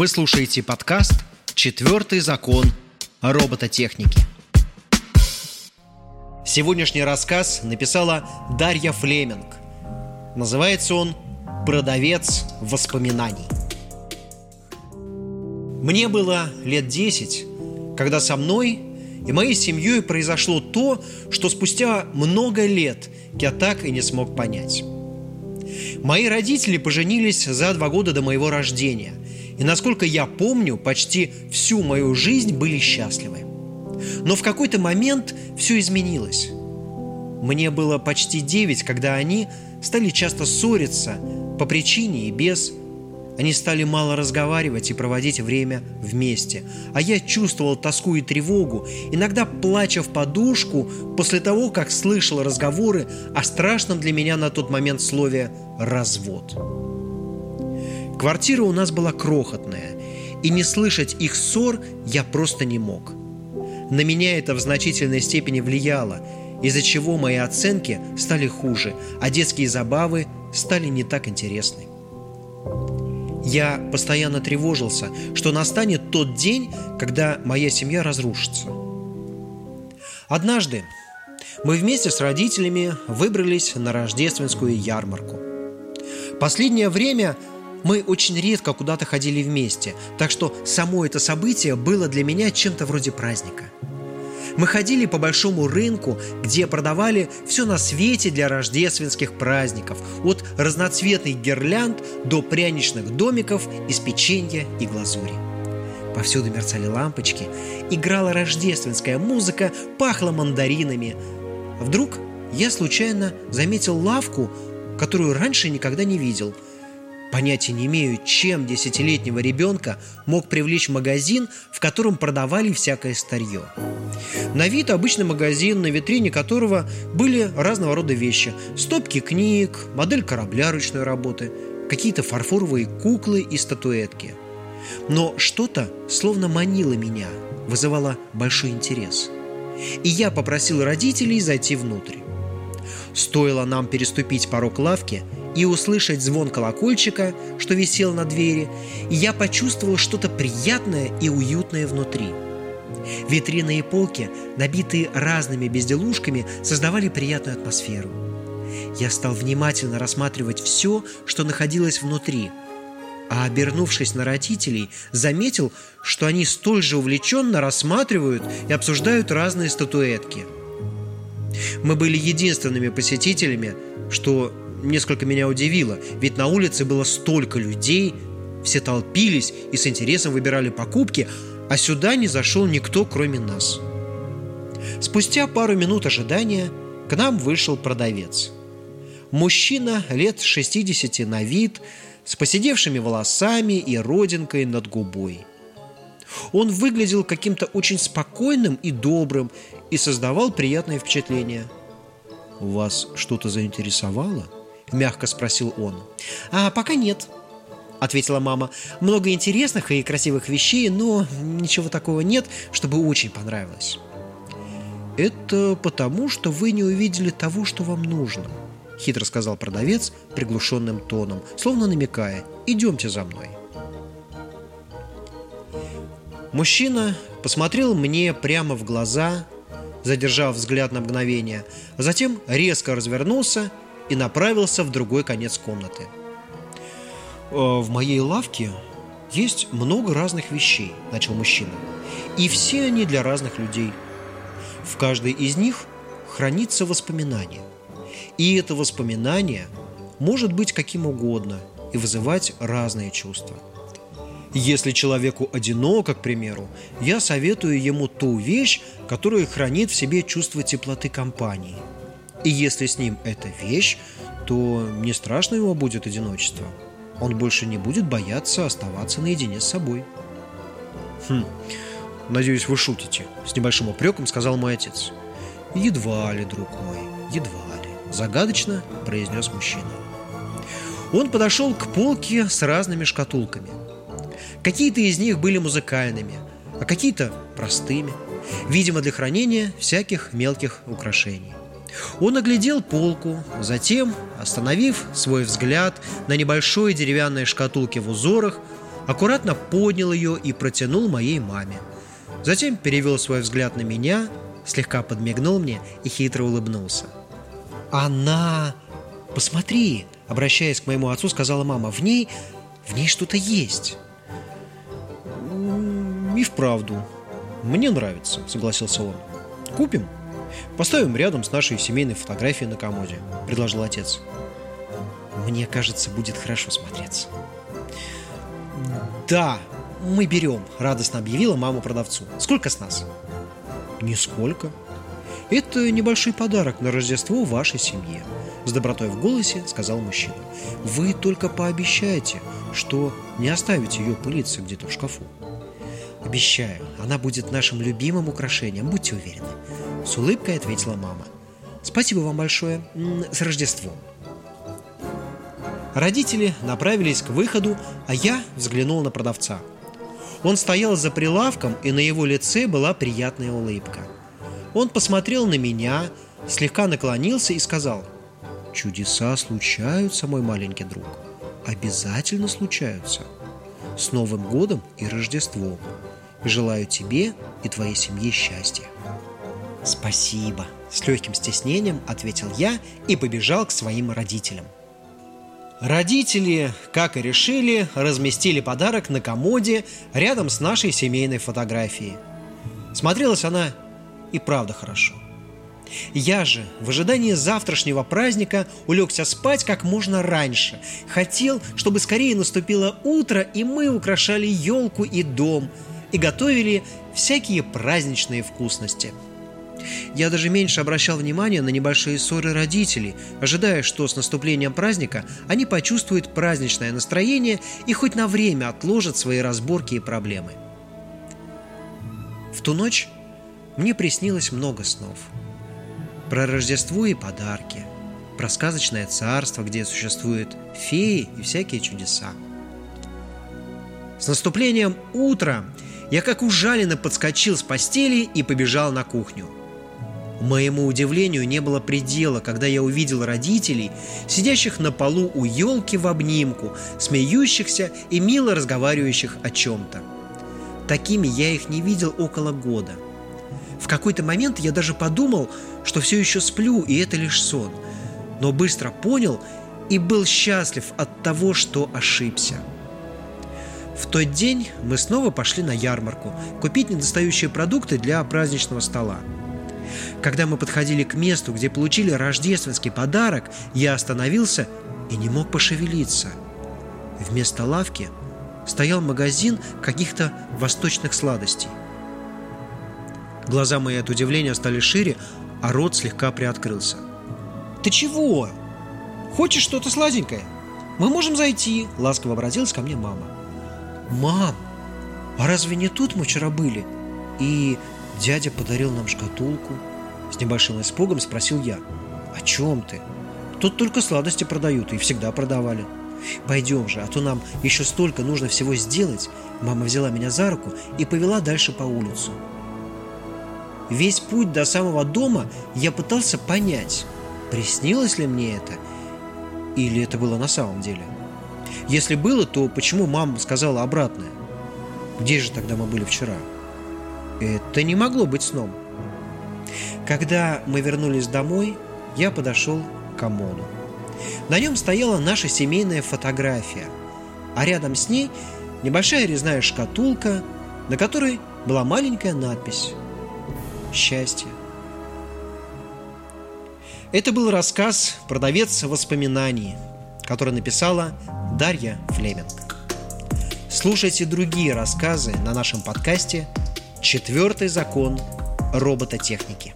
Вы слушаете подкаст «Четвертый закон робототехники». Сегодняшний рассказ написала Дарья Флеминг. Называется он «Продавец воспоминаний». Мне было лет десять, когда со мной и моей семьей произошло то, что спустя много лет я так и не смог понять. Мои родители поженились за два года до моего рождения, и, насколько я помню, почти всю мою жизнь были счастливы. Но в какой-то момент все изменилось. Мне было почти девять, когда они стали часто ссориться по причине и без они стали мало разговаривать и проводить время вместе. А я чувствовал тоску и тревогу, иногда плача в подушку после того, как слышал разговоры о страшном для меня на тот момент слове «развод». Квартира у нас была крохотная, и не слышать их ссор я просто не мог. На меня это в значительной степени влияло, из-за чего мои оценки стали хуже, а детские забавы стали не так интересны. Я постоянно тревожился, что настанет тот день, когда моя семья разрушится. Однажды мы вместе с родителями выбрались на рождественскую ярмарку. Последнее время мы очень редко куда-то ходили вместе, так что само это событие было для меня чем-то вроде праздника – мы ходили по большому рынку, где продавали все на свете для рождественских праздников, от разноцветных гирлянд до пряничных домиков из печенья и глазури. Повсюду мерцали лампочки, играла рождественская музыка, пахло мандаринами. Вдруг я случайно заметил лавку, которую раньше никогда не видел – Понятия не имею, чем десятилетнего ребенка мог привлечь магазин, в котором продавали всякое старье. На вид обычный магазин, на витрине которого были разного рода вещи. Стопки книг, модель корабля ручной работы, какие-то фарфоровые куклы и статуэтки. Но что-то словно манило меня, вызывало большой интерес. И я попросил родителей зайти внутрь. Стоило нам переступить порог лавки – и услышать звон колокольчика, что висел на двери, и я почувствовал что-то приятное и уютное внутри. Витрины и полки, набитые разными безделушками, создавали приятную атмосферу. Я стал внимательно рассматривать все, что находилось внутри, а обернувшись на родителей, заметил, что они столь же увлеченно рассматривают и обсуждают разные статуэтки. Мы были единственными посетителями, что несколько меня удивило, ведь на улице было столько людей, все толпились и с интересом выбирали покупки, а сюда не зашел никто, кроме нас. Спустя пару минут ожидания к нам вышел продавец. Мужчина лет 60 на вид, с поседевшими волосами и родинкой над губой. Он выглядел каким-то очень спокойным и добрым и создавал приятное впечатление. «Вас что-то заинтересовало?» – мягко спросил он. «А пока нет», – ответила мама. «Много интересных и красивых вещей, но ничего такого нет, чтобы очень понравилось». «Это потому, что вы не увидели того, что вам нужно», – хитро сказал продавец приглушенным тоном, словно намекая «идемте за мной». Мужчина посмотрел мне прямо в глаза, задержав взгляд на мгновение, а затем резко развернулся и направился в другой конец комнаты. «Э, «В моей лавке есть много разных вещей», – начал мужчина. «И все они для разных людей. В каждой из них хранится воспоминание. И это воспоминание может быть каким угодно и вызывать разные чувства. Если человеку одиноко, к примеру, я советую ему ту вещь, которая хранит в себе чувство теплоты компании – и если с ним эта вещь, то не страшно ему будет одиночество. Он больше не будет бояться оставаться наедине с собой. Хм, надеюсь, вы шутите, с небольшим упреком сказал мой отец. Едва ли, друг мой, едва ли, загадочно произнес мужчина. Он подошел к полке с разными шкатулками. Какие-то из них были музыкальными, а какие-то простыми, видимо, для хранения всяких мелких украшений. Он оглядел полку, затем, остановив свой взгляд на небольшой деревянной шкатулке в узорах, аккуратно поднял ее и протянул моей маме. Затем перевел свой взгляд на меня, слегка подмигнул мне и хитро улыбнулся. «Она... Посмотри!» Обращаясь к моему отцу, сказала мама. «В ней... в ней что-то есть». «И вправду. Мне нравится», — согласился он. «Купим?» «Поставим рядом с нашей семейной фотографией на комоде», — предложил отец. «Мне кажется, будет хорошо смотреться». «Да, мы берем», — радостно объявила мама продавцу. «Сколько с нас?» «Нисколько. Это небольшой подарок на Рождество вашей семье», — с добротой в голосе сказал мужчина. «Вы только пообещайте, что не оставите ее пылиться где-то в шкафу». «Обещаю, она будет нашим любимым украшением, будьте уверены», — с улыбкой ответила мама. «Спасибо вам большое. С Рождеством!» Родители направились к выходу, а я взглянул на продавца. Он стоял за прилавком, и на его лице была приятная улыбка. Он посмотрел на меня, слегка наклонился и сказал, «Чудеса случаются, мой маленький друг. Обязательно случаются. С Новым годом и Рождеством. Желаю тебе и твоей семье счастья». «Спасибо», – с легким стеснением ответил я и побежал к своим родителям. Родители, как и решили, разместили подарок на комоде рядом с нашей семейной фотографией. Смотрелась она и правда хорошо. Я же в ожидании завтрашнего праздника улегся спать как можно раньше. Хотел, чтобы скорее наступило утро, и мы украшали елку и дом, и готовили всякие праздничные вкусности – я даже меньше обращал внимания на небольшие ссоры родителей, ожидая, что с наступлением праздника они почувствуют праздничное настроение и хоть на время отложат свои разборки и проблемы. В ту ночь мне приснилось много снов. Про Рождество и подарки, про сказочное царство, где существуют феи и всякие чудеса. С наступлением утра я как ужаленно подскочил с постели и побежал на кухню – Моему удивлению не было предела, когда я увидел родителей, сидящих на полу у елки в обнимку, смеющихся и мило разговаривающих о чем-то. Такими я их не видел около года. В какой-то момент я даже подумал, что все еще сплю, и это лишь сон. Но быстро понял и был счастлив от того, что ошибся. В тот день мы снова пошли на ярмарку купить недостающие продукты для праздничного стола – когда мы подходили к месту, где получили рождественский подарок, я остановился и не мог пошевелиться. Вместо лавки стоял магазин каких-то восточных сладостей. Глаза мои от удивления стали шире, а рот слегка приоткрылся. «Ты чего? Хочешь что-то сладенькое? Мы можем зайти», — ласково обратилась ко мне мама. «Мам, а разве не тут мы вчера были? И дядя подарил нам шкатулку?» С небольшим испугом спросил я. «О чем ты? Тут только сладости продают и всегда продавали». «Пойдем же, а то нам еще столько нужно всего сделать». Мама взяла меня за руку и повела дальше по улицу. Весь путь до самого дома я пытался понять, приснилось ли мне это, или это было на самом деле. Если было, то почему мама сказала обратное? Где же тогда мы были вчера? Это не могло быть сном. Когда мы вернулись домой, я подошел к комоду. На нем стояла наша семейная фотография, а рядом с ней небольшая резная шкатулка, на которой была маленькая надпись «Счастье». Это был рассказ «Продавец воспоминаний», который написала Дарья Флеминг. Слушайте другие рассказы на нашем подкасте «Четвертый закон робототехники».